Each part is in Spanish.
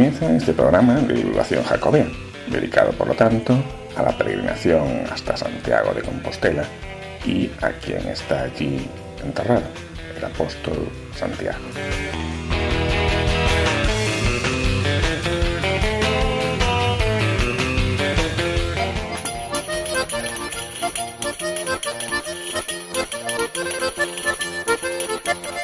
Comienza este programa de divulgación jacobea, dedicado por lo tanto a la peregrinación hasta Santiago de Compostela y a quien está allí enterrado, el apóstol Santiago.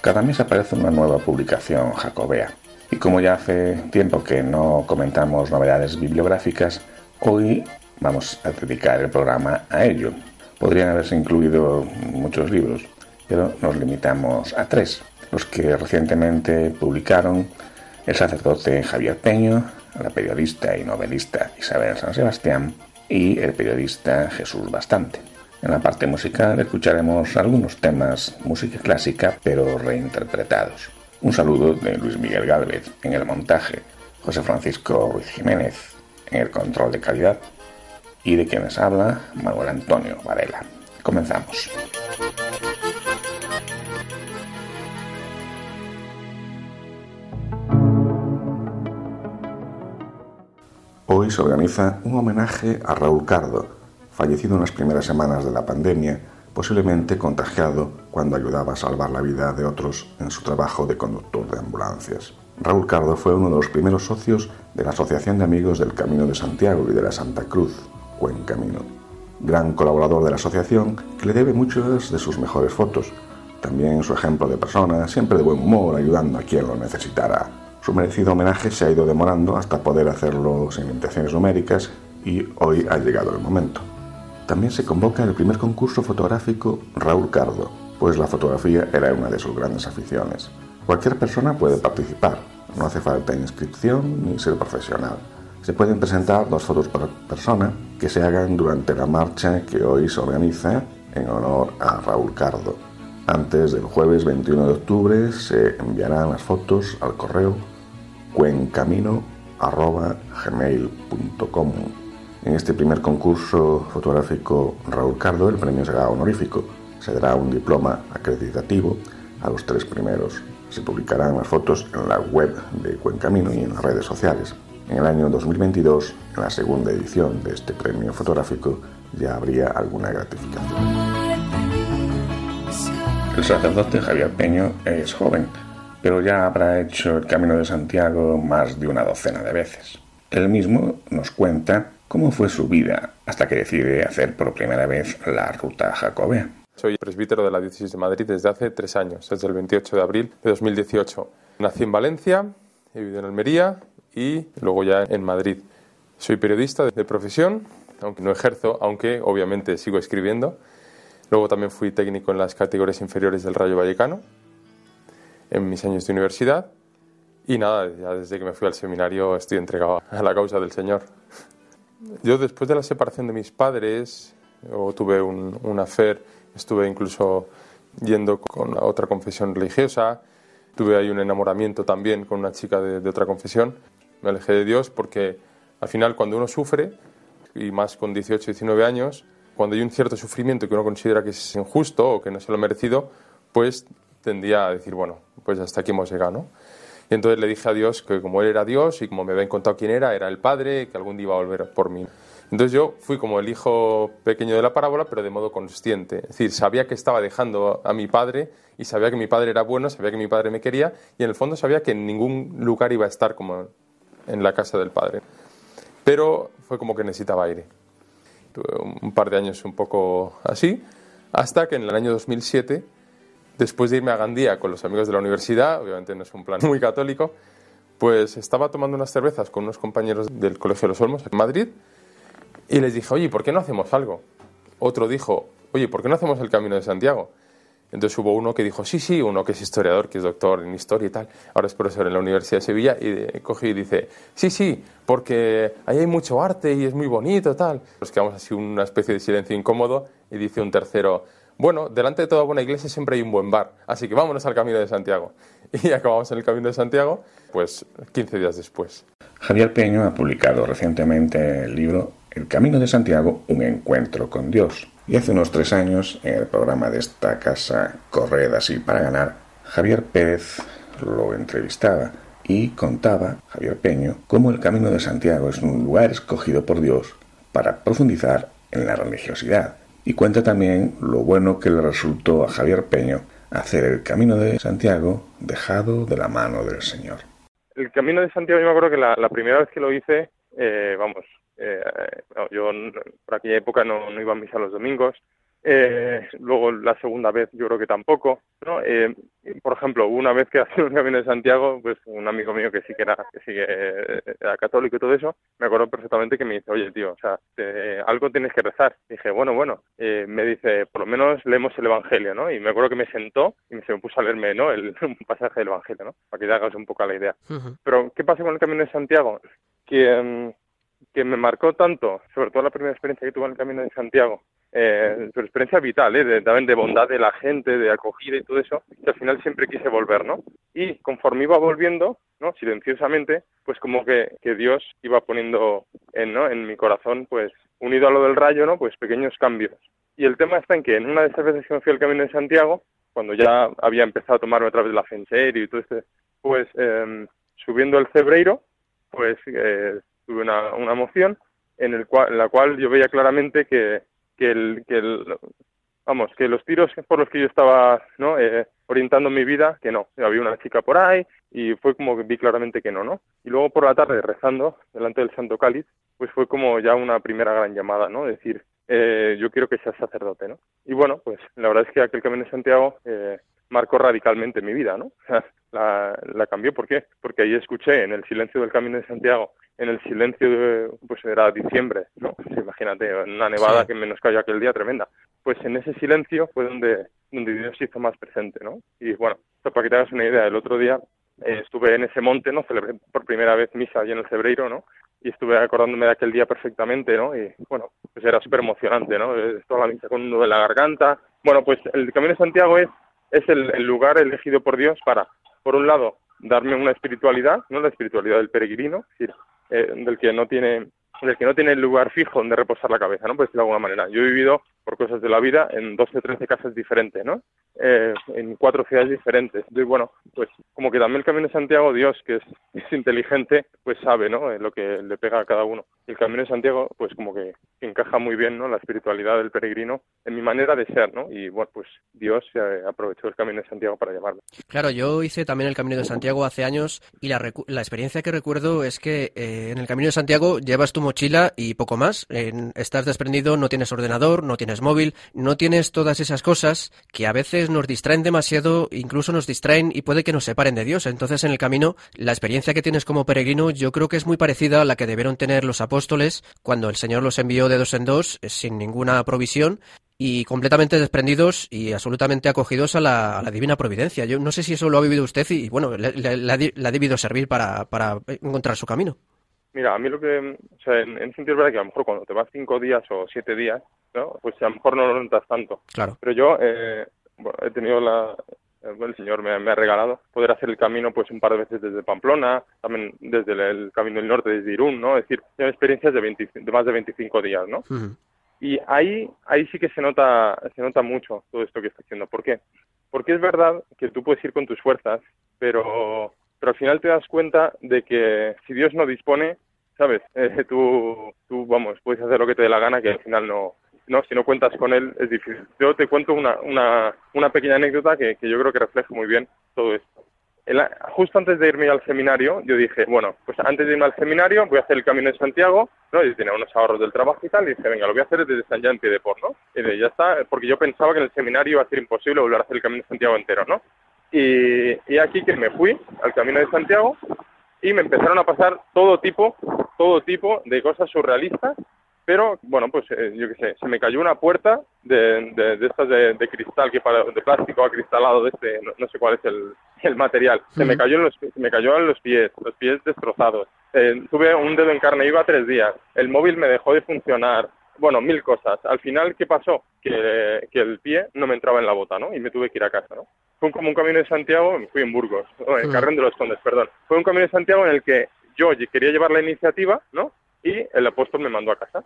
Cada mes aparece una nueva publicación jacobea y como ya hace tiempo que no comentamos novedades bibliográficas, hoy vamos a dedicar el programa a ello. Podrían haberse incluido muchos libros, pero nos limitamos a tres, los que recientemente publicaron el sacerdote Javier Peño, la periodista y novelista Isabel San Sebastián y el periodista Jesús Bastante. En la parte musical escucharemos algunos temas música clásica pero reinterpretados. Un saludo de Luis Miguel Gálvez en el montaje, José Francisco Ruiz Jiménez en el control de calidad y de quienes habla Manuel Antonio Varela. Comenzamos. Hoy se organiza un homenaje a Raúl Cardo, fallecido en las primeras semanas de la pandemia, posiblemente contagiado cuando ayudaba a salvar la vida de otros en su trabajo de conductor de ambulancias. Raúl Cardo fue uno de los primeros socios de la Asociación de Amigos del Camino de Santiago y de la Santa Cruz, Buen Camino. Gran colaborador de la asociación que le debe muchas de sus mejores fotos. También su ejemplo de persona, siempre de buen humor, ayudando a quien lo necesitara. Su merecido homenaje se ha ido demorando hasta poder hacerlo sin limitaciones numéricas y hoy ha llegado el momento. También se convoca el primer concurso fotográfico Raúl Cardo, pues la fotografía era una de sus grandes aficiones. Cualquier persona puede participar, no hace falta inscripción ni ser profesional. Se pueden presentar dos fotos por persona que se hagan durante la marcha que hoy se organiza en honor a Raúl Cardo. Antes del jueves 21 de octubre se enviarán las fotos al correo cuencamino.gmail.com. En este primer concurso fotográfico Raúl Cardo el premio será honorífico. Se dará un diploma acreditativo a los tres primeros. Se publicarán las fotos en la web de Cuencamino y en las redes sociales. En el año 2022, en la segunda edición de este premio fotográfico, ya habría alguna gratificación. El sacerdote Javier Peño es joven, pero ya habrá hecho el Camino de Santiago más de una docena de veces. Él mismo nos cuenta cómo fue su vida hasta que decide hacer por primera vez la ruta jacobea. Soy presbítero de la Diócesis de Madrid desde hace tres años, desde el 28 de abril de 2018. Nací en Valencia, he vivido en Almería y luego ya en Madrid. Soy periodista de profesión, aunque no ejerzo, aunque obviamente sigo escribiendo. Luego también fui técnico en las categorías inferiores del Rayo Vallecano en mis años de universidad. Y nada, ya desde que me fui al seminario estoy entregado a la causa del Señor. Yo después de la separación de mis padres, tuve un, un affair, estuve incluso yendo con otra confesión religiosa, tuve ahí un enamoramiento también con una chica de, otra confesión, me alejé de Dios porque al final cuando uno sufre, y más con 18, 19 años, cuando hay un cierto sufrimiento que uno considera que es injusto o que no se lo ha merecido, pues tendría a decir, bueno, pues hasta aquí hemos llegado, ¿no? Y entonces le dije a Dios que como Él era Dios y como me habían contado quién era, era el Padre, que algún día iba a volver por mí. Entonces yo fui como el hijo pequeño de la parábola, pero de modo consciente. Es decir, sabía que estaba dejando a mi padre y sabía que mi padre era bueno, sabía que mi padre me quería y en el fondo sabía que en ningún lugar iba a estar como en la casa del padre. Pero fue como que necesitaba aire. Tuve un par de años un poco así, hasta que en el año 2007 después de irme a Gandía con los amigos de la universidad, obviamente no es un plan muy católico, pues estaba tomando unas cervezas con unos compañeros del Colegio de los Olmos en Madrid y les dije, oye, ¿por qué no hacemos algo? Otro dijo, oye, ¿por qué no hacemos el Camino de Santiago? Entonces hubo uno que dijo, sí, sí, uno que es historiador, que es doctor en historia y tal, ahora es profesor en la Universidad de Sevilla, y coge y dice, sí, sí, porque ahí hay mucho arte y es muy bonito, tal. Nos quedamos así una especie de silencio incómodo y dice un tercero, bueno, delante de toda buena iglesia siempre hay un buen bar, así que vámonos al Camino de Santiago. Y acabamos en el Camino de Santiago, pues 15 días después. Javier Peño ha publicado recientemente el libro El Camino de Santiago, un encuentro con Dios. Y hace unos tres años, en el programa de esta casa Corred así para ganar, Javier Pérez lo entrevistaba y contaba, Javier Peño, cómo el Camino de Santiago es un lugar escogido por Dios para profundizar en la religiosidad y cuenta también lo bueno que le resultó a Javier Peño hacer el camino de Santiago dejado de la mano del Señor. El camino de Santiago yo me acuerdo que la, primera vez que lo hice, eh, vamos, eh, yo por aquella época no, no iba a misa los domingos, eh, luego la segunda vez yo creo que tampoco. ¿no? Eh, por ejemplo, una vez que hacía un camino de Santiago, pues un amigo mío que sí que era, que sí que era católico y todo eso, me acuerdo perfectamente que me dice, oye tío, o sea, algo tienes que rezar. dije, bueno, bueno, eh, me dice, por lo menos leemos el Evangelio, ¿no? Y me acuerdo que me sentó y se me puso a leerme, ¿no? El un pasaje del Evangelio, ¿no? Para que te hagas un poco la idea. Pero, ¿qué pasa con el camino de Santiago? Que, mm, que me marcó tanto, sobre todo la primera experiencia que tuve en el camino de Santiago, eh, experiencia vital, ¿eh? de, también de bondad de la gente, de acogida y todo eso, que al final siempre quise volver, ¿no? Y conforme iba volviendo, ¿no? Silenciosamente, pues como que, que Dios iba poniendo en, ¿no? en mi corazón, pues unido a lo del rayo, ¿no? Pues pequeños cambios. Y el tema está en que en una de esas veces que me fui al Camino de Santiago, cuando ya había empezado a tomarme otra vez la fe en serio y todo este, pues eh, subiendo el Cebreiro, pues eh, tuve una, una moción en, el cual, en la cual yo veía claramente que, que el, que el, vamos, que los tiros por los que yo estaba ¿no? Eh, orientando mi vida, que no, había una chica por ahí y fue como que vi claramente que no, ¿no? Y luego por la tarde rezando delante del Santo Cáliz, pues fue como ya una primera gran llamada, ¿no? Decir, eh, yo quiero que seas sacerdote, ¿no? Y bueno, pues la verdad es que aquel Camino de Santiago eh, marcó radicalmente mi vida, ¿no? la, la cambió, ¿por qué? Porque ahí escuché en el silencio del Camino de Santiago en el silencio, de, pues era diciembre, ¿no? Pues imagínate, una nevada que menos cayó aquel día tremenda. Pues en ese silencio fue donde, donde Dios se hizo más presente, ¿no? Y bueno, para que te hagas una idea, el otro día eh, estuve en ese monte, ¿no? Celebré por primera vez misa allí en el Cebreiro, ¿no? Y estuve acordándome de aquel día perfectamente, ¿no? Y bueno, pues era súper emocionante, ¿no? Toda la misa con un nudo en la garganta. Bueno, pues el Camino de Santiago es, es el, el lugar elegido por Dios para, por un lado, darme una espiritualidad, ¿no? La espiritualidad del peregrino, eh, del que no tiene del que no tiene lugar fijo donde reposar la cabeza, ¿no? Pues de alguna manera. Yo he vivido por cosas de la vida en 12 o 13 casas diferentes, ¿no? Eh, en cuatro ciudades diferentes. Y bueno, pues como que también el Camino de Santiago, Dios, que es, inteligente, pues sabe, ¿no? Eh, lo que le pega a cada uno. El Camino de Santiago, pues como que encaja muy bien, ¿no? La espiritualidad del peregrino en mi manera de ser, ¿no? Y bueno, pues Dios se aprovechó el Camino de Santiago para llamarme. Claro, yo hice también el Camino de Santiago hace años y la, la experiencia que recuerdo es que eh, en el Camino de Santiago llevas tu mochila y poco más. estás desprendido, no tienes ordenador, no tienes móvil, no tienes todas esas cosas que a veces nos distraen demasiado, incluso nos distraen y puede que nos separen de Dios. Entonces, en el camino, la experiencia que tienes como peregrino yo creo que es muy parecida a la que debieron tener los apóstoles cuando el Señor los envió de dos en dos, eh, sin ninguna provisión, y completamente desprendidos y absolutamente acogidos a la, divina providencia. Yo no sé si eso lo ha vivido usted y, bueno, le, ha debido servir para, para encontrar su camino. Mira, a mí lo que, o sea, en, en sentido es verdad que a lo mejor cuando te vas cinco días o siete días, ¿no? Pues a lo mejor no lo notas tanto. Claro. Pero yo, eh, bueno, he tenido la, el Señor me, ha regalado poder hacer el camino pues un par de veces desde Pamplona, también desde el, camino del norte desde Irún, ¿no? Es decir, tengo experiencias de, de más de 25 días, ¿no? Y ahí, ahí sí que se nota, se nota mucho todo esto que estoy haciendo. ¿Por qué? Porque es verdad que tú puedes ir con tus fuerzas, pero, pero al final te das cuenta de que si Dios no dispone, ¿sabes? Eh, tú, tú, vamos, puedes hacer lo que te dé la gana, que al final no, no, si no cuentas con él es difícil. Yo te cuento una, una, una pequeña anécdota que, que yo creo que refleja muy bien todo esto. justo antes de irme al seminario, yo dije, bueno, pues antes de irme al seminario voy a hacer el Camino de Santiago, ¿no? Y tenía unos ahorros del trabajo y tal, y dije, venga, lo voy a hacer desde San Jean de Port, ¿no? Y de, ya está, porque yo pensaba que en el seminario iba a ser imposible volver a hacer el Camino de Santiago entero, ¿no? Y, y aquí que me fui al Camino de Santiago y me empezaron a pasar todo tipo, todo tipo de cosas surrealistas Pero, bueno, pues eh, yo qué sé, se me cayó una puerta de, de, estas de, cristal, que para, de plástico acristalado, de este, no, sé cuál es el, el material. Se me cayó en los, se me cayó en los pies, los pies destrozados. Eh, tuve un dedo en carne, iba tres días. El móvil me dejó de funcionar. Bueno, mil cosas. Al final, ¿qué pasó? Que, que el pie no me entraba en la bota, ¿no? Y me tuve que ir a casa, ¿no? Fue como un camino de Santiago, fui en Burgos, en Carrón de los Condes, perdón. Fue un camino de Santiago en el que yo quería llevar la iniciativa, ¿no? y el apóstol me mandó a casa.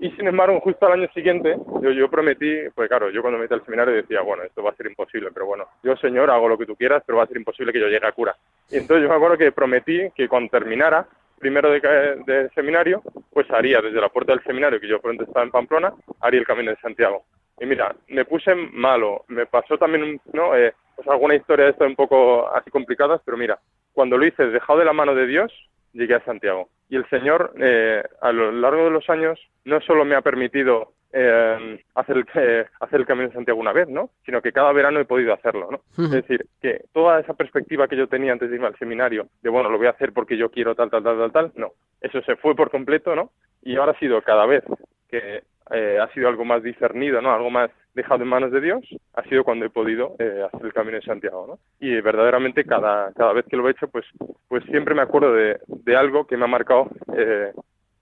Y sin embargo, justo al año siguiente, yo, yo prometí, pues claro, yo cuando me metí al seminario decía, bueno, esto va a ser imposible, pero bueno, yo Señor hago lo que tú quieras, pero va a ser imposible que yo llegue a cura. Y entonces yo me acuerdo que prometí que cuando terminara, primero de, de seminario, pues haría desde la puerta del seminario, que yo pronto estaba en Pamplona, haría el camino de Santiago. Y mira, me puse malo, me pasó también, ¿no? Eh, pues alguna historia de esto un poco así complicadas, pero mira, cuando lo hice dejado de la mano de Dios, llegué a Santiago. Y el Señor, eh, a lo largo de los años, no solo me ha permitido eh, hacer, el, eh, hacer el Camino de Santiago una vez, ¿no? Sino que cada verano he podido hacerlo, ¿no? Es decir, que toda esa perspectiva que yo tenía antes de irme al seminario, de bueno, lo voy a hacer porque yo quiero tal, tal, tal, tal, tal, no. Eso se fue por completo, ¿no? Y ahora ha sido cada vez que eh, ha sido algo más discernido, ¿no? Algo más dejado en manos de Dios, ha sido cuando he podido eh, hacer el camino de Santiago, ¿no? Y verdaderamente cada, cada vez que lo he hecho, pues, pues siempre me acuerdo de, de algo que me ha marcado eh,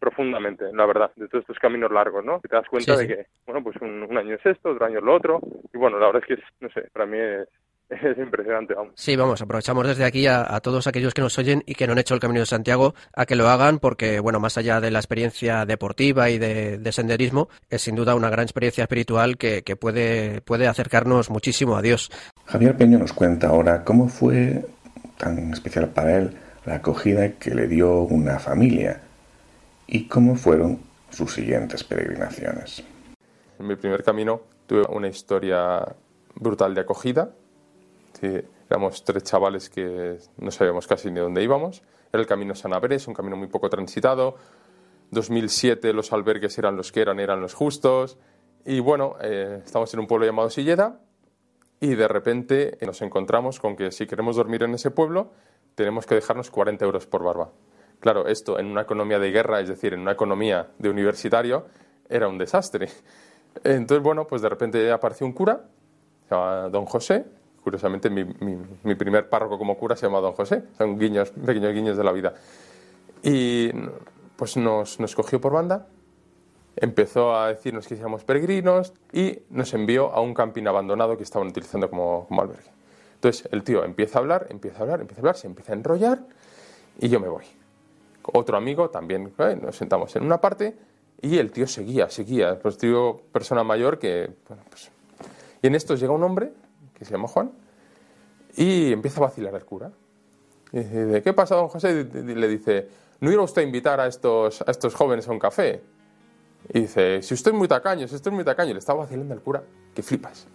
profundamente, la verdad, de todos estos caminos largos, ¿no? Que te das cuenta de que, bueno, pues un, un, año es esto, otro año es lo otro, y bueno, la verdad es que, no sé, para mí es, es impresionante, vamos. Sí, vamos, aprovechamos desde aquí a, todos aquellos que nos oyen y que no han hecho el Camino de Santiago a que lo hagan porque, bueno, más allá de la experiencia deportiva y de, senderismo, es sin duda una gran experiencia espiritual que, puede, puede acercarnos muchísimo a Dios. Javier Peño nos cuenta ahora cómo fue tan especial para él la acogida que le dio una familia y cómo fueron sus siguientes peregrinaciones. En mi primer camino tuve una historia brutal de acogida éramos tres chavales que no sabíamos casi ni dónde íbamos. Era el camino San es un camino muy poco transitado. 2007 los albergues eran los que eran, eran los justos. Y bueno, eh, estamos en un pueblo llamado Silleda y de repente nos encontramos con que si queremos dormir en ese pueblo tenemos que dejarnos 40 euros por barba. Claro, esto en una economía de guerra, es decir, en una economía de universitario, era un desastre. Entonces, bueno, pues de repente apareció un cura, se llama Don José, Curiosamente, mi, primer párroco como cura se llama Don José. Son guiños, pequeños guiños de la vida. Y pues nos, nos cogió por banda, empezó a decirnos que éramos peregrinos y nos envió a un camping abandonado que estaban utilizando como, como albergue. Entonces el tío empieza a hablar, empieza a hablar, empieza a hablar, se empieza a enrollar y yo me voy. Otro amigo también, ¿eh? nos sentamos en una parte y el tío seguía, seguía. Pues tío, persona mayor que, bueno, pues... Y en esto llega un hombre que se llama Juan, y empieza a vacilar al cura. Y dice, ¿qué pasa, don José? Y le dice, ¿no iba usted a invitar a estos, a estos jóvenes a un café? Y dice, si usted es muy tacaño, si usted es muy tacaño, le estaba vacilando al cura, que flipas.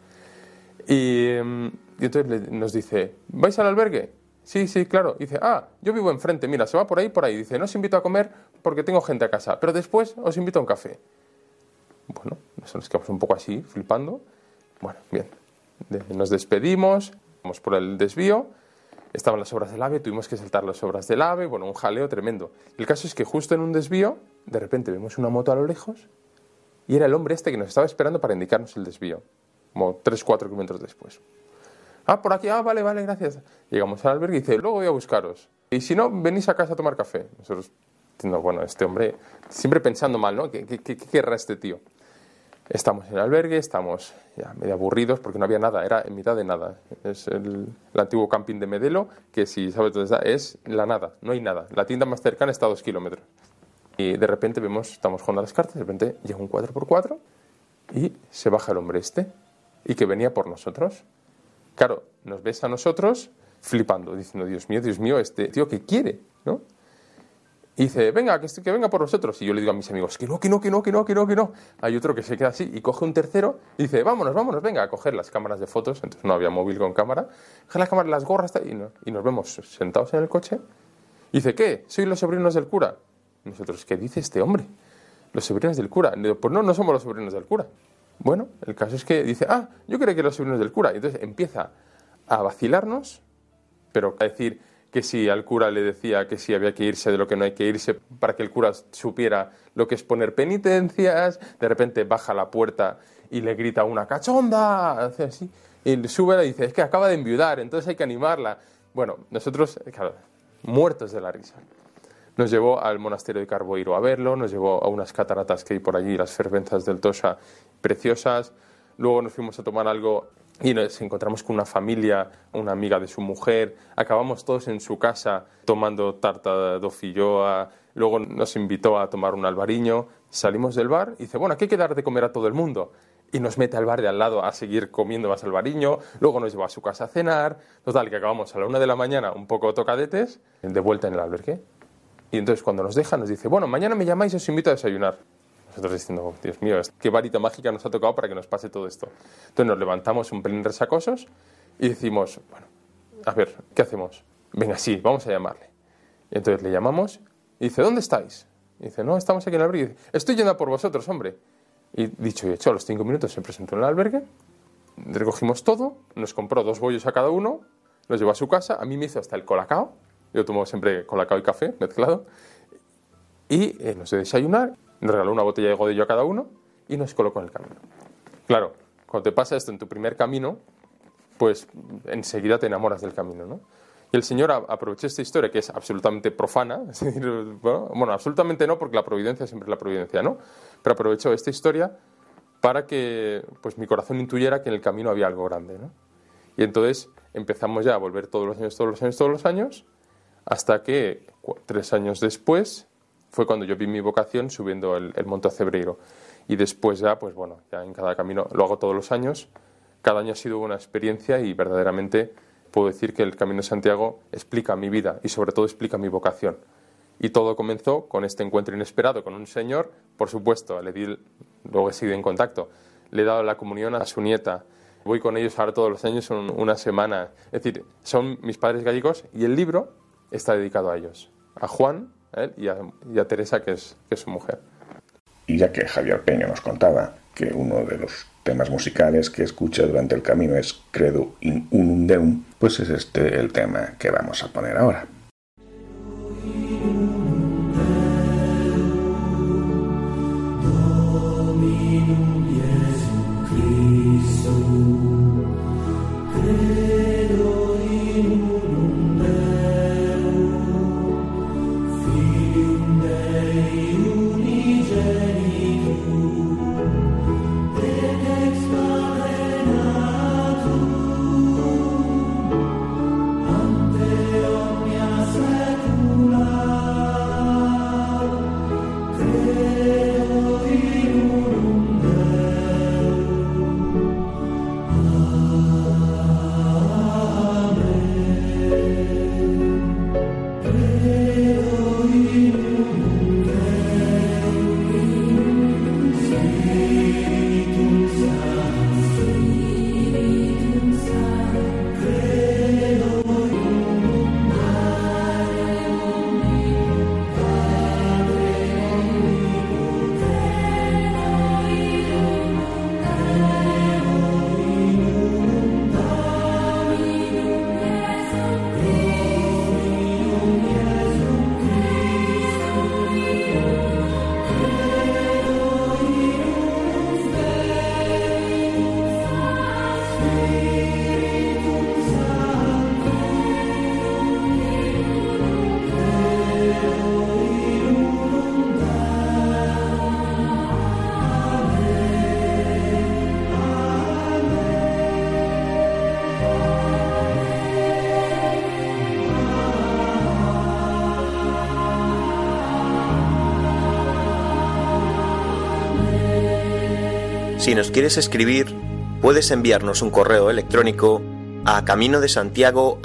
Y, y entonces nos dice, ¿vais al albergue? Sí, sí, claro. Dice, ah, yo vivo enfrente, mira, se va por ahí, por ahí. Dice, no os invito a comer porque tengo gente a casa, pero después os invito a un café. Bueno, nos quedamos un poco así, flipando. Bueno, bien nos despedimos, vamos por el desvío, estaban las obras del AVE, tuvimos que saltar las obras del AVE, bueno, un jaleo tremendo. El caso es que justo en un desvío, de repente vemos una moto a lo lejos y era el hombre este que nos estaba esperando para indicarnos el desvío, como 3-4 kilómetros después. Ah, por aquí, ah, vale, vale, gracias. Llegamos al albergue y dice, luego voy a buscaros. Y si no, venís a casa a tomar café. Nosotros, bueno, este hombre, siempre pensando mal, ¿no? ¿Qué, querrá este tío? Estamos en el albergue, estamos ya medio aburridos porque no había nada, era en mitad de nada. Es el, antiguo camping de Medelo, que si sabes dónde está, es la nada, no hay nada. La tienda más cercana está a dos kilómetros. Y de repente vemos, estamos jugando las cartas, de repente llega un 4x4 y se baja el hombre este, y que venía por nosotros. Claro, nos ves a nosotros flipando, diciendo, Dios mío, Dios mío, este tío que quiere, ¿no? Y dice, venga, que, que venga por nosotros. Y yo le digo a mis amigos, que no, que no, que no, que no, que no, que no. Hay otro que se queda así y coge un tercero y dice, vámonos, vámonos, venga, a coger las cámaras de fotos. Entonces no había móvil con cámara. Coge las cámaras, las gorras y, y nos vemos sentados en el coche. Y dice, ¿qué? ¿Soy los sobrinos del cura? Nosotros, ¿qué dice este hombre? Los sobrinos del cura. Pues no, no somos los sobrinos del cura. Bueno, el caso es que dice, ah, yo creo que los sobrinos del cura. Y entonces empieza a vacilarnos, pero a decir que si al cura le decía que si había que irse de lo que no hay que irse, para que el cura supiera lo que es poner penitencias, de repente baja la puerta y le grita una cachonda, hace así, y sube y dice, es que acaba de enviudar, entonces hay que animarla. Bueno, nosotros, claro, muertos de la risa. Nos llevó al monasterio de Carboiro a verlo, nos llevó a unas cataratas que hay por allí, las fervenzas del Tosha, preciosas. Luego nos fuimos a tomar algo y nos encontramos con una familia, una amiga de su mujer. Acabamos todos en su casa tomando tarta de filloa. Luego nos invitó a tomar un albariño. Salimos del bar y dice, bueno, aquí hay que dar de comer a todo el mundo. Y nos mete al bar de al lado a seguir comiendo más albariño. Luego nos lleva a su casa a cenar. Total, que acabamos a la una de la mañana un poco tocadetes, de vuelta en el albergue. Y entonces cuando nos deja nos dice, bueno, mañana me llamáis y os invito a desayunar. Nosotros diciendo, oh, Dios mío, qué varita mágica nos ha tocado para que nos pase todo esto. Entonces nos levantamos un pelín resacosos y decimos, bueno, a ver, ¿qué hacemos? Venga, sí, vamos a llamarle. Y entonces le llamamos y dice, ¿dónde estáis? Y dice, no, estamos aquí en el albergue. Estoy yendo por vosotros, hombre. Y dicho y hecho, a los cinco minutos se presentó en el albergue, recogimos todo, nos compró dos bollos a cada uno, los llevó a su casa, a mí me hizo hasta el colacao, yo tomo siempre colacao y café mezclado, y eh, nos dio desayunar nos regaló una botella de godillo a cada uno y nos colocó en el camino. Claro, cuando te pasa esto en tu primer camino, pues enseguida te enamoras del camino, ¿no? Y el Señor aprovechó esta historia que es absolutamente profana, bueno, absolutamente no, porque la providencia siempre es la providencia, ¿no? Pero aprovechó esta historia para que pues, mi corazón intuyera que en el camino había algo grande, ¿no? Y entonces empezamos ya a volver todos los años, todos los años, todos los años, hasta que tres años después fue cuando yo vi mi vocación subiendo el, Monte Cebreiro. Y después ya, pues bueno, ya en cada camino, lo hago todos los años. Cada año ha sido una experiencia y verdaderamente puedo decir que el Camino de Santiago explica mi vida y sobre todo explica mi vocación. Y todo comenzó con este encuentro inesperado con un señor, por supuesto, le di, luego he seguido en contacto, le he dado la comunión a su nieta, voy con ellos ahora todos los años una semana, es decir, son mis padres gallegos y el libro está dedicado a ellos, a Juan, y, a, Teresa, que es, que es su mujer. Y ya que Javier Peña nos contaba que uno de los temas musicales que escucha durante el camino es Credo in unum deum, pues es este el tema que vamos a poner ahora. Nos quieres escribir, puedes enviarnos un correo electrónico a camino de Santiago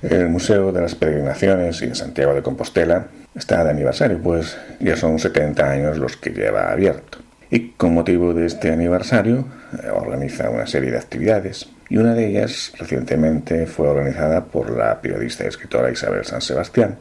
El Museo de las Peregrinaciones y en Santiago de Compostela está de aniversario, pues ya son 70 años los que lleva abierto. Y con motivo de este aniversario eh, organiza una serie de actividades y una de ellas recientemente fue organizada por la periodista y escritora Isabel San Sebastián,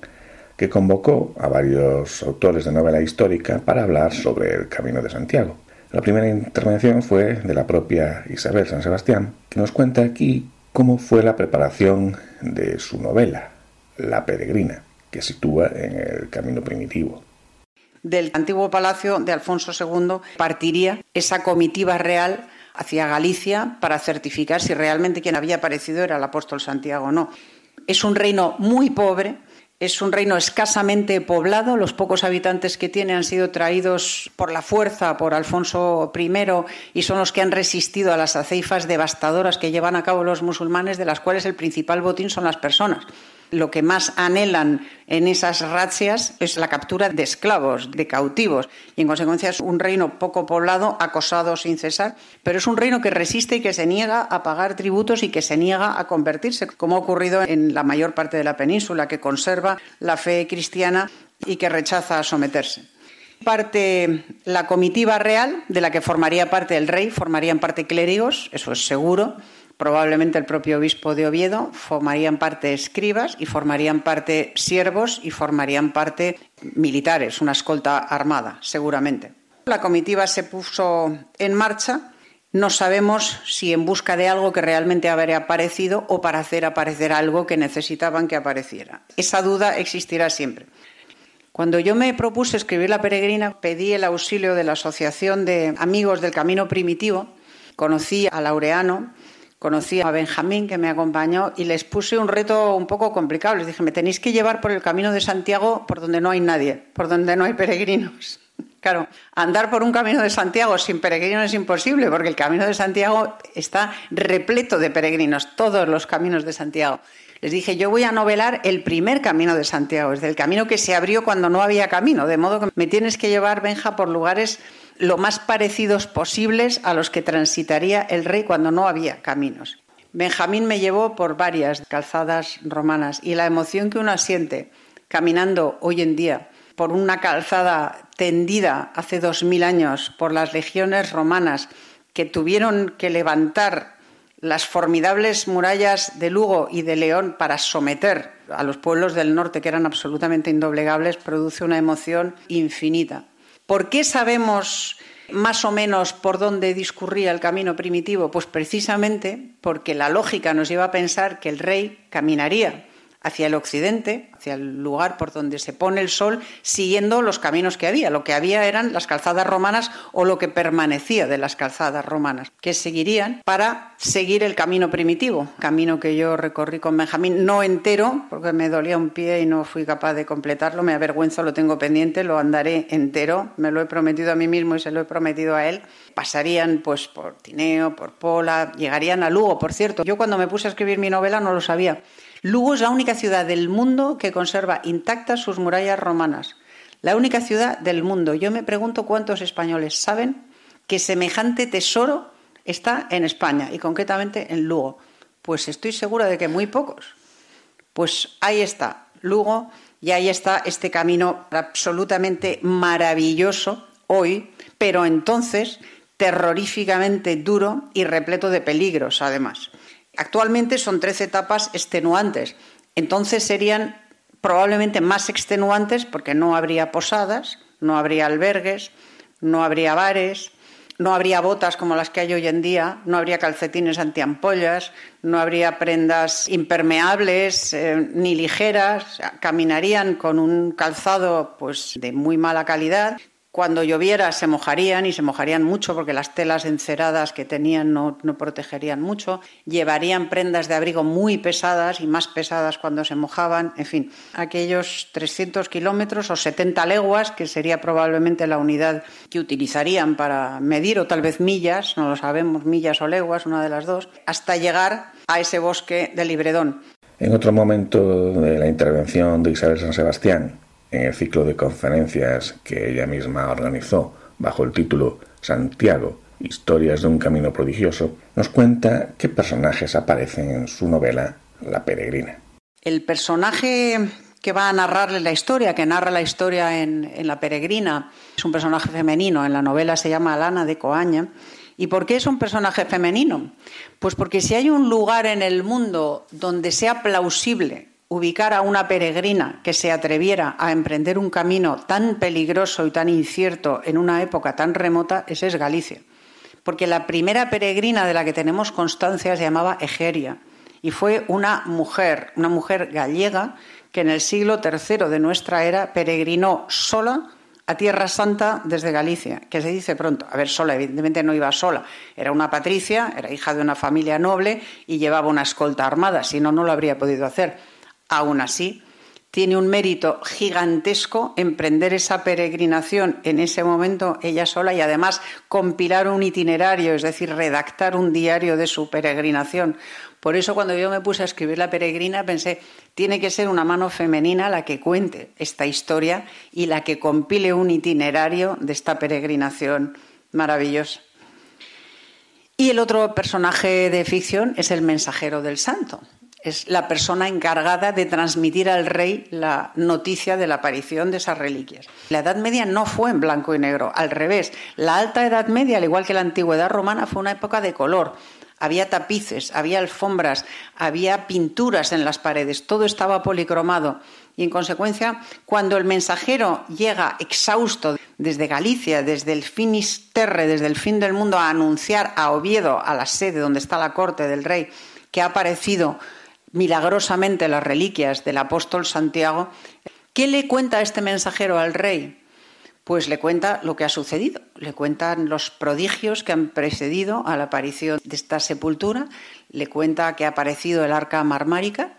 que convocó a varios autores de novela histórica para hablar sobre el Camino de Santiago. La primera intervención fue de la propia Isabel San Sebastián, que nos cuenta aquí cómo fue la preparación de su novela, La Peregrina, que sitúa en el camino primitivo. Del antiguo palacio de Alfonso II partiría esa comitiva real hacia Galicia para certificar si realmente quien había aparecido era el apóstol Santiago o no. Es un reino muy pobre, es un reino escasamente poblado, los pocos habitantes que tiene han sido traídos por la fuerza por Alfonso I y son los que han resistido a las aceifas devastadoras que llevan a cabo los musulmanes, de las cuales el principal botín son las personas lo que más anhelan en esas razzias es la captura de esclavos, de cautivos, y en consecuencia es un reino poco poblado, acosado sin cesar, pero es un reino que resiste y que se niega a pagar tributos y que se niega a convertirse, como ha ocurrido en la mayor parte de la península, que conserva la fe cristiana y que rechaza someterse. Parte la comitiva real, de la que formaría parte el rey, formarían parte clérigos, eso es seguro, probablemente el propio obispo de Oviedo, formarían parte escribas y formarían parte siervos y formarían parte militares, una escolta armada, seguramente. La comitiva se puso en marcha. No sabemos si en busca de algo que realmente habría aparecido o para hacer aparecer algo que necesitaban que apareciera. Esa duda existirá siempre. Cuando yo me propuse escribir La Peregrina, pedí el auxilio de la Asociación de Amigos del Camino Primitivo. Conocí a Laureano, conocí a Benjamín que me acompañó y les puse un reto un poco complicado. Les dije, me tenéis que llevar por el camino de Santiago por donde no hay nadie, por donde no hay peregrinos. Claro, andar por un camino de Santiago sin peregrinos es imposible, porque el camino de Santiago está repleto de peregrinos, todos los caminos de Santiago. Les dije, yo voy a novelar el primer camino de Santiago, es el camino que se abrió cuando no había camino, de modo que me tienes que llevar, Benja, por lugares lo más parecidos posibles a los que transitaría el rey cuando no había caminos. Benjamín me llevó por varias calzadas romanas y la emoción que uno siente caminando hoy en día por una calzada tendida hace dos mil años por las legiones romanas que tuvieron que levantar las formidables murallas de Lugo y de León para someter a los pueblos del norte que eran absolutamente indoblegables, produce una emoción infinita. ¿Por qué sabemos más o menos por dónde discurría el camino primitivo? Pues precisamente porque la lógica nos lleva a pensar que el rey caminaría hacia el occidente, hacia el lugar por donde se pone el sol, siguiendo los caminos que había. Lo que había eran las calzadas romanas o lo que permanecía de las calzadas romanas, que seguirían para seguir el camino primitivo, camino que yo recorrí con Benjamín, no entero, porque me dolía un pie y no fui capaz de completarlo, me avergüenzo, lo tengo pendiente, lo andaré entero, me lo he prometido a mí mismo y se lo he prometido a él. Pasarían pues por Tineo, por Pola, llegarían a Lugo, por cierto. Yo cuando me puse a escribir mi novela no lo sabía Lugo es la única ciudad del mundo que conserva intactas sus murallas romanas. La única ciudad del mundo. Yo me pregunto cuántos españoles saben que semejante tesoro está en España y concretamente en Lugo. Pues estoy segura de que muy pocos. Pues ahí está Lugo y ahí está este camino absolutamente maravilloso hoy, pero entonces terroríficamente duro y repleto de peligros, además. Actualmente son 13 etapas extenuantes, entonces serían probablemente más extenuantes porque no habría posadas, no habría albergues, no habría bares, no habría botas como las que hay hoy en día, no habría calcetines antiampollas, no habría prendas impermeables eh, ni ligeras, caminarían con un calzado pues de muy mala calidad cuando lloviera se mojarían y se mojarían mucho porque las telas enceradas que tenían no, protegerían mucho. Llevarían prendas de abrigo muy pesadas y más pesadas cuando se mojaban. En fin, aquellos 300 kilómetros o 70 leguas, que sería probablemente la unidad que utilizarían para medir o tal vez millas, no lo sabemos, millas o leguas, una de las dos, hasta llegar a ese bosque de Libredón. En otro momento de la intervención de Isabel San Sebastián, en el ciclo de conferencias que ella misma organizó bajo el título Santiago, Historias de un Camino Prodigioso, nos cuenta qué personajes aparecen en su novela La Peregrina. El personaje que va a narrarle la historia, que narra la historia en, La Peregrina, es un personaje femenino. En la novela se llama Alana de Coaña. ¿Y por qué es un personaje femenino? Pues porque si hay un lugar en el mundo donde sea plausible ubicar a una peregrina que se atreviera a emprender un camino tan peligroso y tan incierto en una época tan remota, ese es Galicia. Porque la primera peregrina de la que tenemos constancia se llamaba Egeria. y fue una mujer, una mujer gallega que en el siglo III de nuestra era peregrinó sola a Tierra Santa desde Galicia, que se dice pronto. A ver, sola, evidentemente no iba sola. Era una patricia, era hija de una familia noble y llevaba una escolta armada, si no, no lo habría podido hacer. Aún así, tiene un mérito gigantesco emprender esa peregrinación en ese momento ella sola y además compilar un itinerario, es decir, redactar un diario de su peregrinación. Por eso cuando yo me puse a escribir La peregrina pensé, tiene que ser una mano femenina la que cuente esta historia y la que compile un itinerario de esta peregrinación maravillosa. Y el otro personaje de ficción es el mensajero del santo es la persona encargada de transmitir al rey la noticia de la aparición de esas reliquias. La Edad Media no fue en blanco y negro, al revés. La Alta Edad Media, al igual que la Antigüedad Romana, fue una época de color. Había tapices, había alfombras, había pinturas en las paredes, todo estaba policromado. Y en consecuencia, cuando el mensajero llega exhausto desde Galicia, desde el Finisterre, desde el fin del mundo, a anunciar a Oviedo, a la sede donde está la corte del rey, que ha aparecido milagrosamente las reliquias del apóstol Santiago, ¿qué le cuenta este mensajero al rey? Pues le cuenta lo que ha sucedido, le cuentan los prodigios que han precedido a la aparición de esta sepultura, le cuenta que ha aparecido el arca marmárica,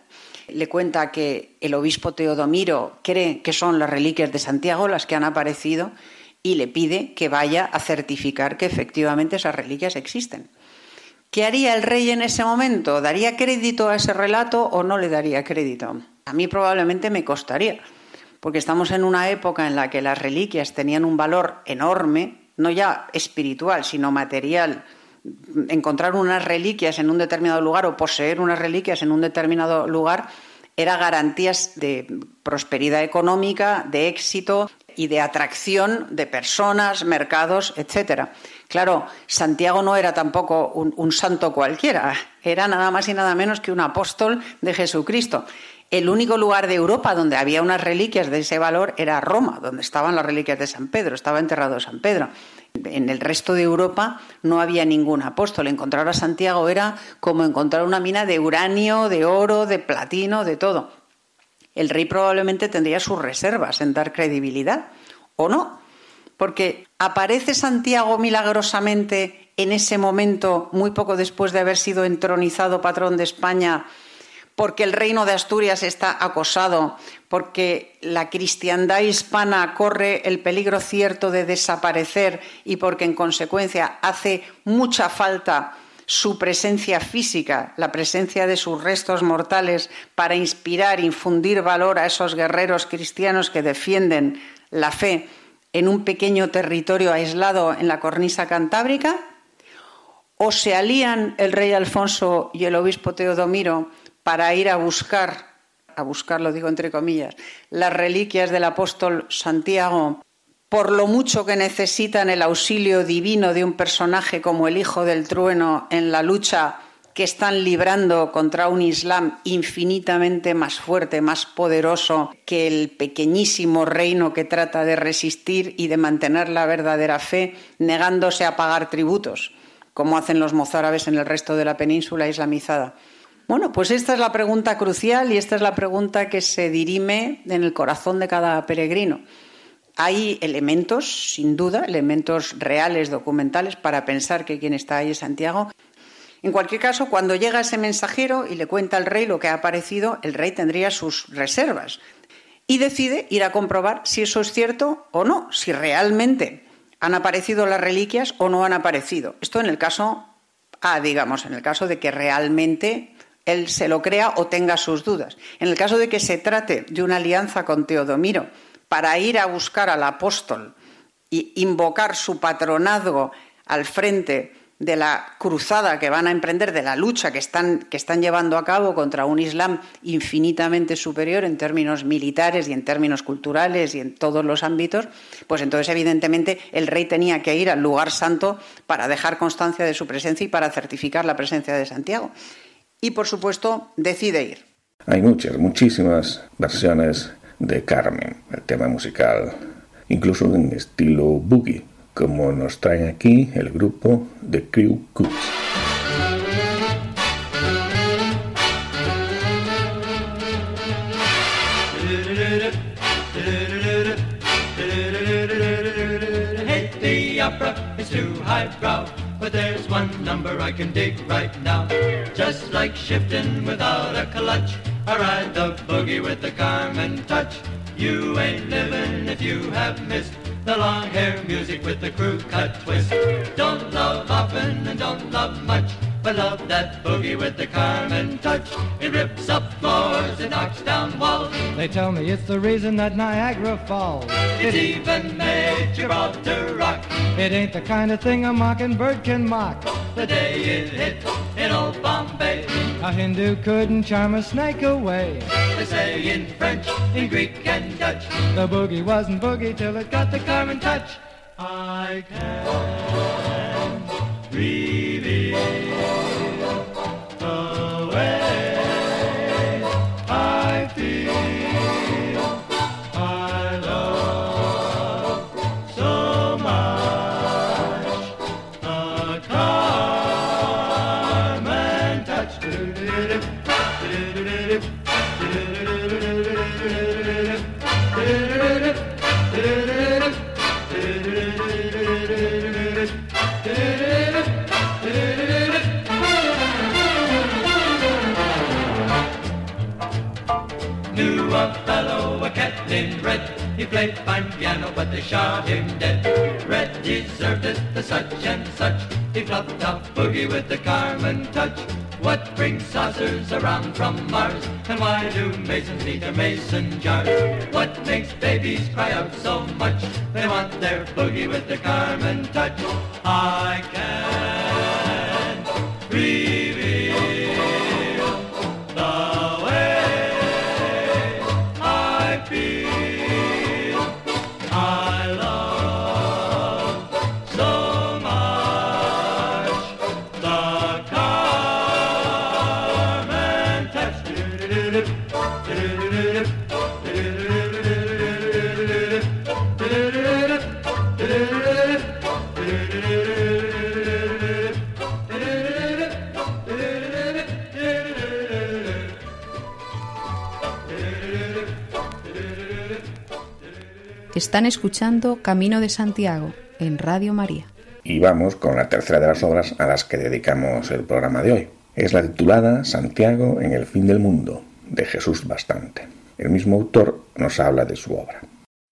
le cuenta que el obispo Teodomiro cree que son las reliquias de Santiago las que han aparecido y le pide que vaya a certificar que efectivamente esas reliquias existen. ¿Qué haría el rey en ese momento? ¿Daría crédito a ese relato o no le daría crédito? A mí probablemente me costaría, porque estamos en una época en la que las reliquias tenían un valor enorme, no ya espiritual, sino material. Encontrar unas reliquias en un determinado lugar o poseer unas reliquias en un determinado lugar era garantías de prosperidad económica, de éxito y de atracción de personas, mercados, etcétera. Claro, Santiago no era tampoco un, santo cualquiera, era nada más y nada menos que un apóstol de Jesucristo. El único lugar de Europa donde había unas reliquias de ese valor era Roma, donde estaban las reliquias de San Pedro, estaba enterrado San Pedro. En el resto de Europa no había ningún apóstol. Encontrar a Santiago era como encontrar una mina de uranio, de oro, de platino, de todo. El rey probablemente tendría sus reservas en dar credibilidad, ¿o no? Porque aparece Santiago milagrosamente en ese momento, muy poco después de haber sido entronizado patrón de España, porque el reino de Asturias está acosado, porque la cristiandad hispana corre el peligro cierto de desaparecer y porque en consecuencia hace mucha falta su presencia física, la presencia de sus restos mortales para inspirar, infundir valor a esos guerreros cristianos que defienden la fe en un pequeño territorio aislado en la cornisa cantábrica? ¿O se alían el rey Alfonso y el obispo Teodomiro para ir a buscar, a buscar lo digo entre comillas, las reliquias del apóstol Santiago por lo mucho que necesitan el auxilio divino de un personaje como el Hijo del Trueno en la lucha que están librando contra un Islam infinitamente más fuerte, más poderoso que el pequeñísimo reino que trata de resistir y de mantener la verdadera fe, negándose a pagar tributos, como hacen los mozárabes en el resto de la península islamizada. Bueno, pues esta es la pregunta crucial y esta es la pregunta que se dirime en el corazón de cada peregrino. Hay elementos, sin duda, elementos reales, documentales, para pensar que quien está ahí es Santiago, en cualquier caso, cuando llega ese mensajero y le cuenta al rey lo que ha aparecido, el rey tendría sus reservas y decide ir a comprobar si eso es cierto o no, si realmente han aparecido las reliquias o no han aparecido. Esto en el caso digamos, en el caso de que realmente él se lo crea o tenga sus dudas. En el caso de que se trate de una alianza con Teodomiro para ir a buscar al apóstol y invocar su patronazgo al frente de la cruzada que van a emprender, de la lucha que están, que están llevando a cabo contra un Islam infinitamente superior en términos militares y en términos culturales y en todos los ámbitos, pues entonces evidentemente el rey tenía que ir al lugar santo para dejar constancia de su presencia y para certificar la presencia de Santiago. Y por supuesto decide ir. Hay muchas, muchísimas versiones de Carmen, el tema musical, incluso en estilo boogie como nos traen aquí el grupo The Crew Cooks. too highbrow. But there's one number I can dig right now. Just like shifting without a clutch, I ride the boogie with the Carmen touch. You ain't living if you have missed the long hair music with the crew cut twist. Don't love often and don't love much. But love that boogie with the Carmen touch. It rips up floors, it knocks down walls. They tell me it's the reason that Niagara falls. It even made Gibraltar rock. It ain't the kind of thing a mockingbird can mock. The day it hit in old Bombay. A Hindu couldn't charm a snake away. They say in French, in Greek and Dutch. The boogie wasn't boogie till it got the Carmen touch. I can reveal He played fine piano, but they shot him dead. Red deserved it, the such and such. He flopped off boogie with the Carmen touch. What brings saucers around from Mars? And why do masons need their mason jars? What makes babies cry out so much? They want their boogie with the Carmen touch. I can Están escuchando Camino de Santiago en Radio María. Y vamos con la tercera de las obras a las que dedicamos el programa de hoy. Es la titulada Santiago en el fin del mundo, de Jesús Bastante. El mismo autor nos habla de su obra.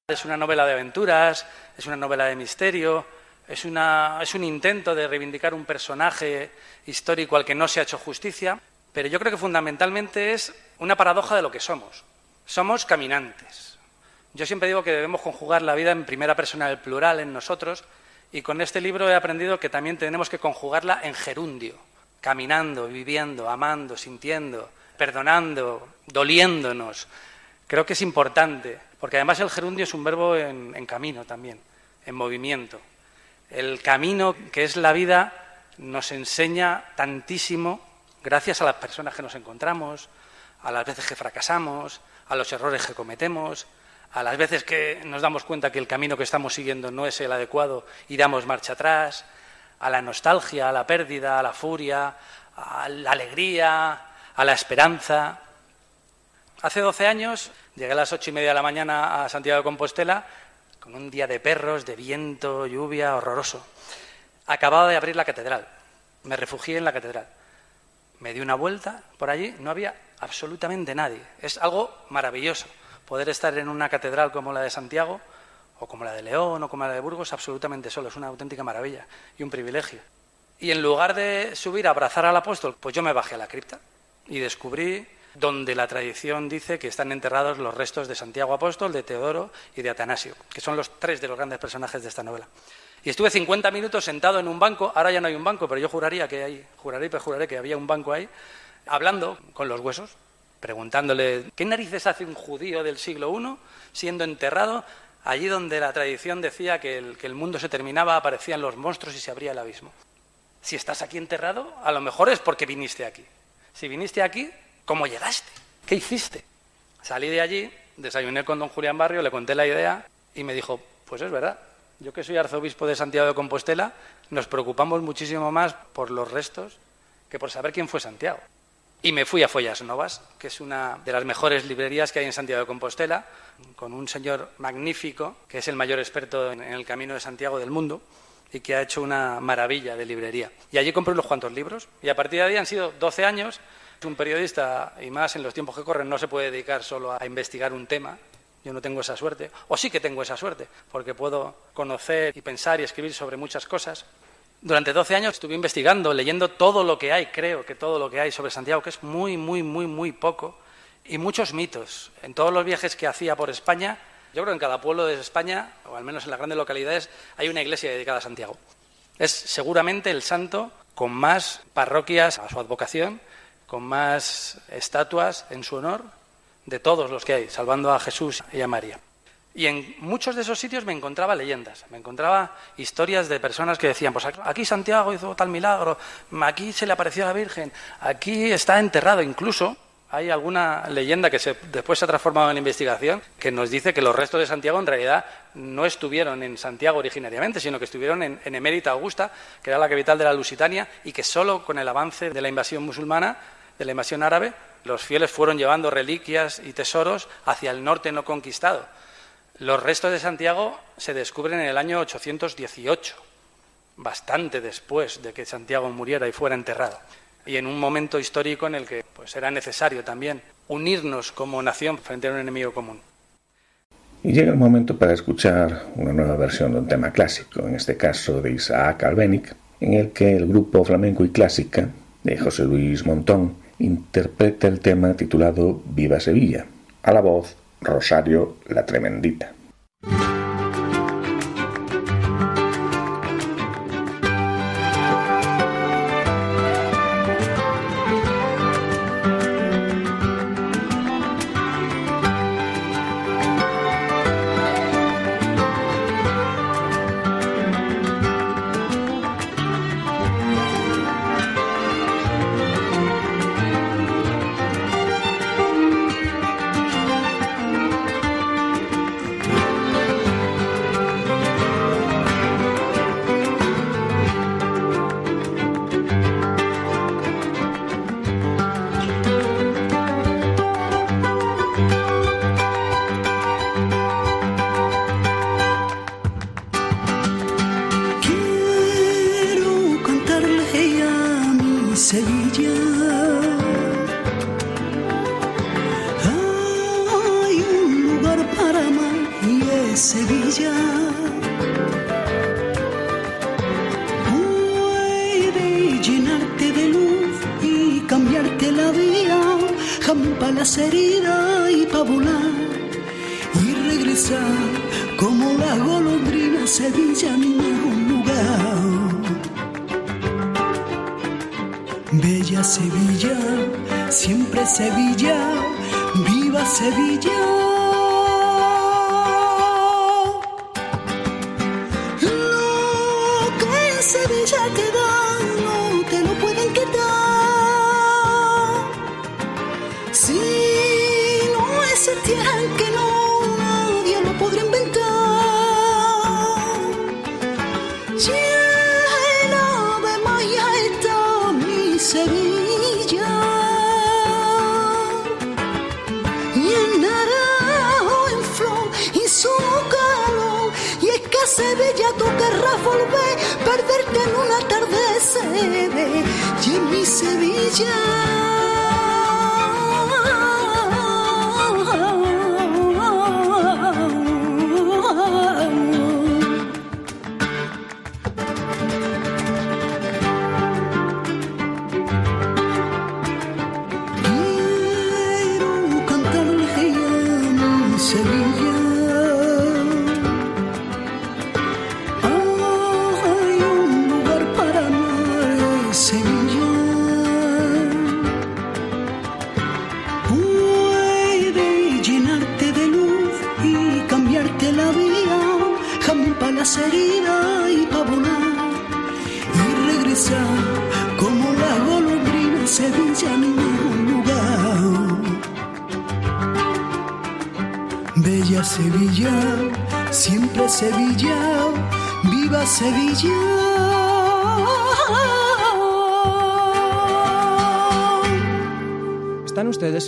Es una novela de aventuras, es una novela de misterio, es, una, es un intento de reivindicar un personaje histórico al que no se ha hecho justicia, pero yo creo que fundamentalmente es una paradoja de lo que somos. Somos caminantes. Yo siempre digo que debemos conjugar la vida en primera persona del plural en nosotros y con este libro he aprendido que también tenemos que conjugarla en gerundio, caminando, viviendo, amando, sintiendo, perdonando, doliéndonos. Creo que es importante, porque además el gerundio es un verbo en, en camino también, en movimiento. El camino, que es la vida, nos enseña tantísimo gracias a las personas que nos encontramos, a las veces que fracasamos, a los errores que cometemos, a las veces que nos damos cuenta que el camino que estamos siguiendo no es el adecuado y damos marcha atrás, a la nostalgia, a la pérdida, a la furia, a la alegría, a la esperanza. Hace 12 años llegué a las ocho y media de la mañana a Santiago de Compostela con un día de perros, de viento, lluvia, horroroso. Acababa de abrir la catedral. Me refugié en la catedral. Me di una vuelta por allí, no había absolutamente nadie. Es algo maravilloso poder estar en una catedral como la de Santiago, o como la de León, o como la de Burgos, absolutamente solo. Es una auténtica maravilla y un privilegio. Y en lugar de subir a abrazar al apóstol, pues yo me bajé a la cripta y descubrí donde la tradición dice que están enterrados los restos de Santiago Apóstol, de Teodoro y de Atanasio, que son los tres de los grandes personajes de esta novela. Y estuve 50 minutos sentado en un banco, ahora ya no hay un banco, pero yo juraría que hay, juraré y perjuraré que había un banco ahí, hablando con los huesos, preguntándole, ¿qué narices hace un judío del siglo I siendo enterrado allí donde la tradición decía que el, que el mundo se terminaba, aparecían los monstruos y se abría el abismo? Si estás aquí enterrado, a lo mejor es porque viniste aquí. Si viniste aquí, ¿cómo llegaste? ¿Qué hiciste? Salí de allí, desayuné con don Julián Barrio, le conté la idea y me dijo, pues es verdad, yo que soy arzobispo de Santiago de Compostela, nos preocupamos muchísimo más por los restos que por saber quién fue Santiago. Y me fui a Follas Novas, que es una de las mejores librerías que hay en Santiago de Compostela, con un señor magnífico, que es el mayor experto en el camino de Santiago del mundo, y que ha hecho una maravilla de librería. Y allí compré unos cuantos libros y a partir de ahí han sido 12 años. Un periodista, y más en los tiempos que corren, no se puede dedicar solo a investigar un tema. Yo no tengo esa suerte, o sí que tengo esa suerte, porque puedo conocer y pensar y escribir sobre muchas cosas. Durante 12 años estuve investigando, leyendo todo lo que hay, creo que todo lo que hay sobre Santiago, que es muy, muy, muy, muy poco, y muchos mitos. En todos los viajes que hacía por España, yo creo que en cada pueblo de España, o al menos en las grandes localidades, hay una iglesia dedicada a Santiago. Es seguramente el santo con más parroquias a su advocación, con más estatuas en su honor de todos los que hay, salvando a Jesús y a María. Y en muchos de esos sitios me encontraba leyendas, me encontraba historias de personas que decían, pues aquí Santiago hizo tal milagro, aquí se le apareció a la Virgen, aquí está enterrado incluso. Hay alguna leyenda que después se ha transformado en investigación que nos dice que los restos de Santiago en realidad no estuvieron en Santiago originariamente, sino que estuvieron en, en Emérita Augusta, que era la capital de la Lusitania, y que solo con el avance de la invasión musulmana, de la invasión árabe, los fieles fueron llevando reliquias y tesoros hacia el norte no conquistado. Los restos de Santiago se descubren en el año 818, bastante después de que Santiago muriera y fuera enterrado y en un momento histórico en el que pues, era necesario también unirnos como nación frente a un enemigo común. Y llega el momento para escuchar una nueva versión de un tema clásico, en este caso de Isaac Albenic, en el que el grupo flamenco y clásica de José Luis Montón interpreta el tema titulado Viva Sevilla, a la voz Rosario la Tremendita. Sevilla. Hay un lugar para amar y es Sevilla. Puede llenarte de luz y cambiarte la vida, jampa las heridas y pavular y regresar como la golondrina Sevilla, ningún lugar. Bella Sevilla, siempre Sevilla, viva Sevilla.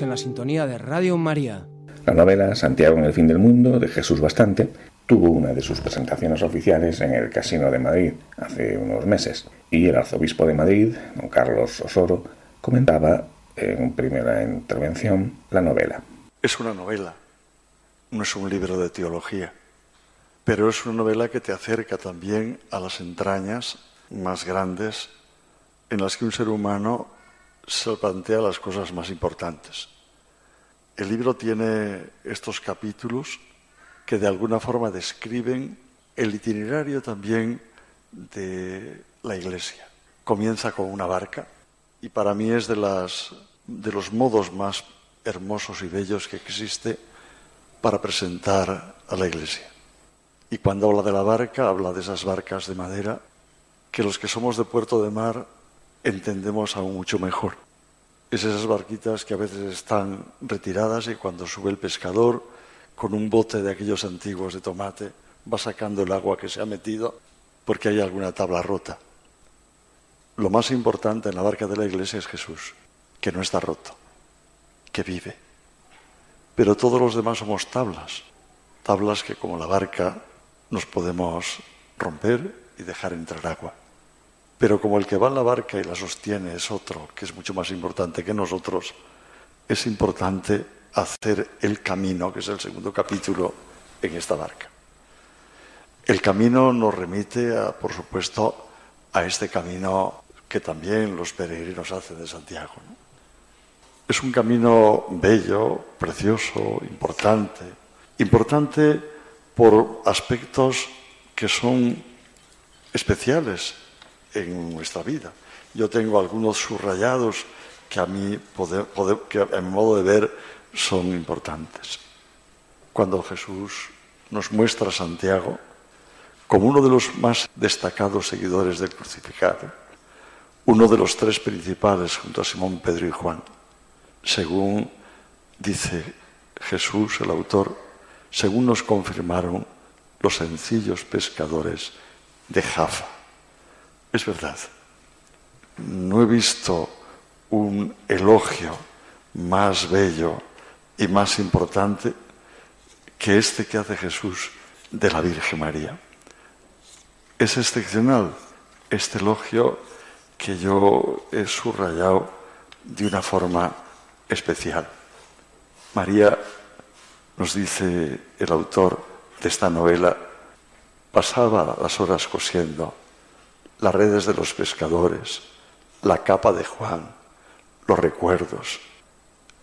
En la sintonía de Radio María. La novela Santiago en el fin del mundo, de Jesús Bastante, tuvo una de sus presentaciones oficiales en el Casino de Madrid hace unos meses y el arzobispo de Madrid, don Carlos Osoro, comentaba en primera intervención la novela. Es una novela, no es un libro de teología, pero es una novela que te acerca también a las entrañas más grandes en las que un ser humano se plantea las cosas más importantes. El libro tiene estos capítulos que de alguna forma describen el itinerario también de la Iglesia. Comienza con una barca y para mí es de, de los modos más hermosos y bellos que existe para presentar a la Iglesia. Y cuando habla de la barca, habla de esas barcas de madera que los que somos de puerto de mar entendemos aún mucho mejor. Es esas barquitas que a veces están retiradas y cuando sube el pescador con un bote de aquellos antiguos de tomate va sacando el agua que se ha metido porque hay alguna tabla rota. Lo más importante en la barca de la iglesia es Jesús, que no está roto, que vive. Pero todos los demás somos tablas, tablas que como la barca nos podemos romper y dejar entrar agua. Pero como el que va en la barca y la sostiene es otro, que es mucho más importante que nosotros, es importante hacer el camino, que es el segundo capítulo en esta barca. El camino nos remite, a, por supuesto, a este camino que también los peregrinos hacen de Santiago. Es un camino bello, precioso, importante. Importante por aspectos que son especiales en nuestra vida. Yo tengo algunos subrayados que a mí, que mi modo de ver, son importantes. Cuando Jesús nos muestra a Santiago como uno de los más destacados seguidores del crucificado, uno de los tres principales junto a Simón, Pedro y Juan, según dice Jesús, el autor, según nos confirmaron los sencillos pescadores de Jaffa. Es verdad, no he visto un elogio más bello y más importante que este que hace Jesús de la Virgen María. Es excepcional este elogio que yo he subrayado de una forma especial. María, nos dice el autor de esta novela, pasaba las horas cosiendo las redes de los pescadores, la capa de Juan, los recuerdos,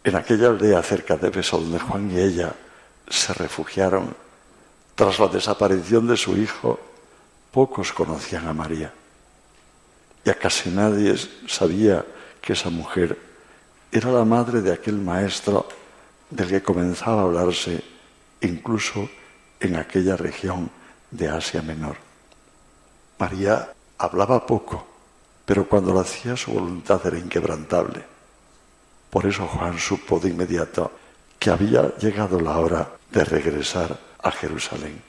en aquella aldea cerca de Beso, donde Juan y ella se refugiaron, tras la desaparición de su hijo, pocos conocían a María. Ya casi nadie sabía que esa mujer era la madre de aquel maestro del que comenzaba a hablarse incluso en aquella región de Asia Menor. María hablaba poco, pero cuando lo hacía su voluntad era inquebrantable. Por eso Juan supo de inmediato que había llegado la hora de regresar a Jerusalén.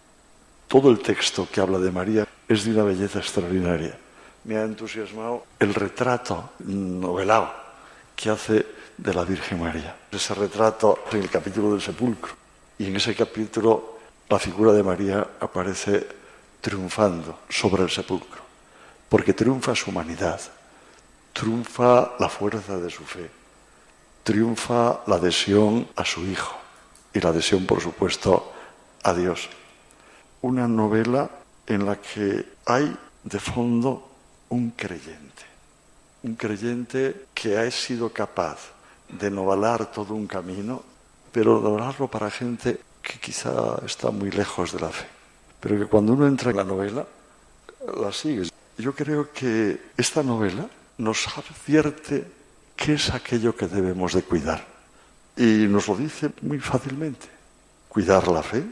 Todo el texto que habla de María es de una belleza extraordinaria. Me ha entusiasmado el retrato novelado que hace de la Virgen María. Ese retrato en el capítulo del sepulcro. Y en ese capítulo la figura de María aparece triunfando sobre el sepulcro. Porque triunfa su humanidad, triunfa la fuerza de su fe triunfa la adhesión a su hijo y la adhesión, por supuesto, a Dios. Una novela en la que hay de fondo un creyente, un creyente que ha sido capaz de novalar todo un camino, pero novalarlo para gente que quizá está muy lejos de la fe, pero que cuando uno entra en la novela, la sigue. Yo creo que esta novela nos advierte ¿Qué es aquello que debemos de cuidar? Y nos lo dice muy fácilmente. Cuidar la fe,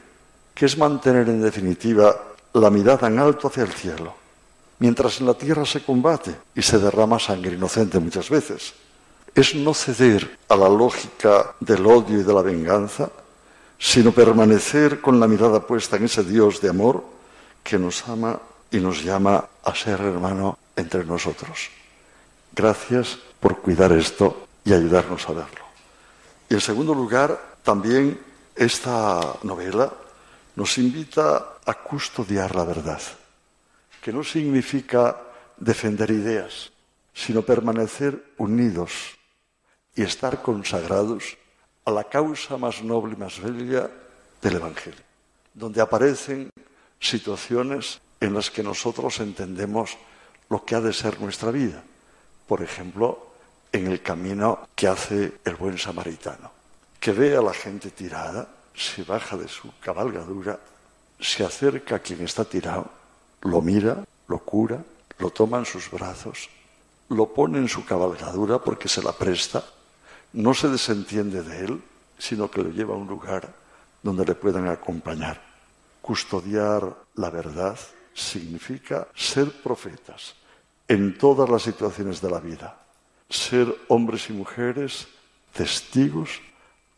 que es mantener en definitiva la mirada en alto hacia el cielo, mientras en la tierra se combate y se derrama sangre inocente muchas veces. Es no ceder a la lógica del odio y de la venganza, sino permanecer con la mirada puesta en ese Dios de amor que nos ama y nos llama a ser hermano entre nosotros. Gracias por cuidar esto y ayudarnos a verlo. Y en segundo lugar, también esta novela nos invita a custodiar la verdad, que no significa defender ideas, sino permanecer unidos y estar consagrados a la causa más noble y más bella del Evangelio, donde aparecen situaciones en las que nosotros entendemos lo que ha de ser nuestra vida. Por ejemplo, en el camino que hace el buen samaritano, que ve a la gente tirada, se baja de su cabalgadura, se acerca a quien está tirado, lo mira, lo cura, lo toma en sus brazos, lo pone en su cabalgadura porque se la presta, no se desentiende de él, sino que lo lleva a un lugar donde le puedan acompañar. Custodiar la verdad significa ser profetas en todas las situaciones de la vida, ser hombres y mujeres testigos,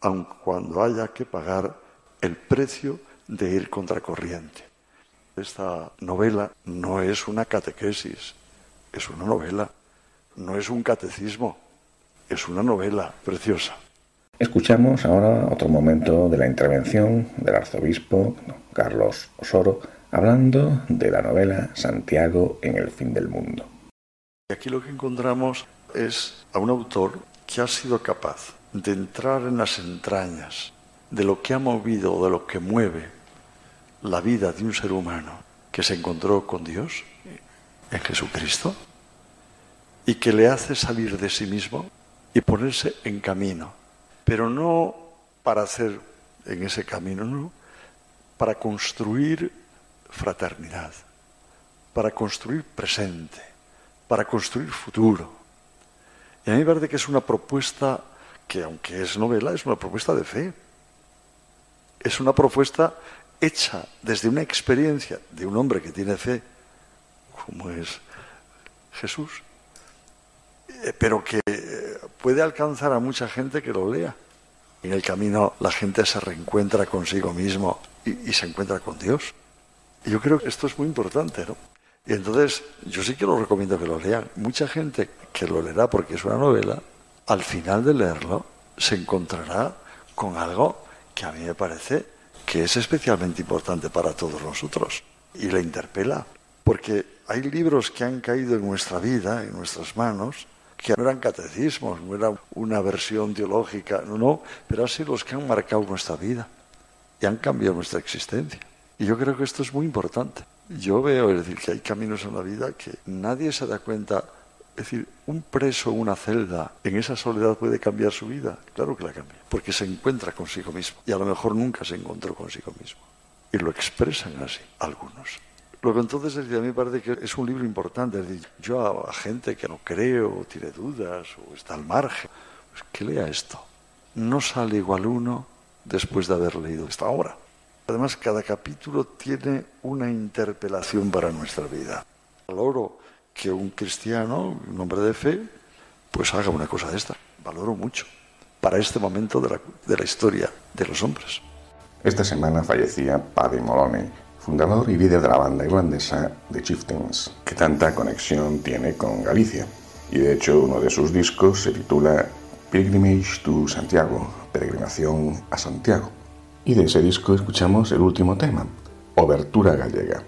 aun cuando haya que pagar el precio de ir contracorriente. Esta novela no es una catequesis, es una novela, no es un catecismo, es una novela preciosa. Escuchamos ahora otro momento de la intervención del arzobispo Carlos Osoro hablando de la novela Santiago en el fin del mundo. Aquí lo que encontramos es a un autor que ha sido capaz de entrar en las entrañas de lo que ha movido, de lo que mueve la vida de un ser humano que se encontró con Dios en Jesucristo y que le hace salir de sí mismo y ponerse en camino, pero no para hacer en ese camino, no, para construir fraternidad, para construir presente, para construir futuro. Y a mí me parece que es una propuesta que, aunque es novela, es una propuesta de fe. Es una propuesta hecha desde una experiencia de un hombre que tiene fe, como es Jesús, eh, pero que eh, puede alcanzar a mucha gente que lo lea. En el camino la gente se reencuentra consigo mismo y, y se encuentra con Dios. Y yo creo que esto es muy importante, ¿no? Y entonces, yo sí que lo recomiendo que lo lean. Mucha gente que lo leerá porque es una novela, al final de leerlo, se encontrará con algo que a mí me parece que es especialmente importante para todos nosotros. Y le interpela. Porque hay libros que han caído en nuestra vida, en nuestras manos, que no eran catecismos, no era una versión teológica, no, no, pero han sido los que han marcado nuestra vida y han cambiado nuestra existencia. Y yo creo que esto es muy importante. Yo veo, es decir, que hay caminos en la vida que nadie se da cuenta. Es decir, un preso en una celda en esa soledad puede cambiar su vida. Claro que la cambia, porque se encuentra consigo mismo. Y a lo mejor nunca se encontró consigo mismo. Y lo expresan así algunos. Luego entonces a mí me parece que es un libro importante. Es decir, yo a, gente que no creo, o tiene dudas, o está al margen, pues que lea esto. No sale igual uno después de haber leído esta obra. Además, cada capítulo tiene una interpelación para nuestra vida. Valoro que un cristiano, un hombre de fe, pues haga una cosa de esta. Valoro mucho para este momento de la, de la historia de los hombres. Esta semana fallecía Paddy Moloney, fundador y líder de la banda irlandesa The Chieftains, que tanta conexión tiene con Galicia. Y de hecho uno de sus discos se titula Pilgrimage to Santiago, Peregrinación a Santiago. Y de ese disco escuchamos el último tema, Obertura Gallega.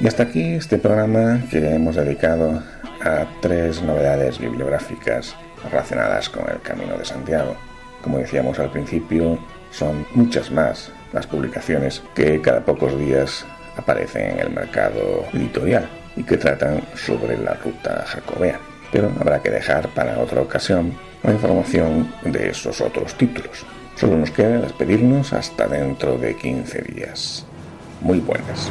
Y hasta aquí este programa que hemos dedicado a tres novedades bibliográficas relacionadas con el Camino de Santiago. Como decíamos al principio, son muchas más las publicaciones que cada pocos días aparecen en el mercado editorial y que tratan sobre la ruta jacobea. Pero habrá que dejar para otra ocasión la información de esos otros títulos. Solo nos queda despedirnos hasta dentro de 15 días. Muy buenas.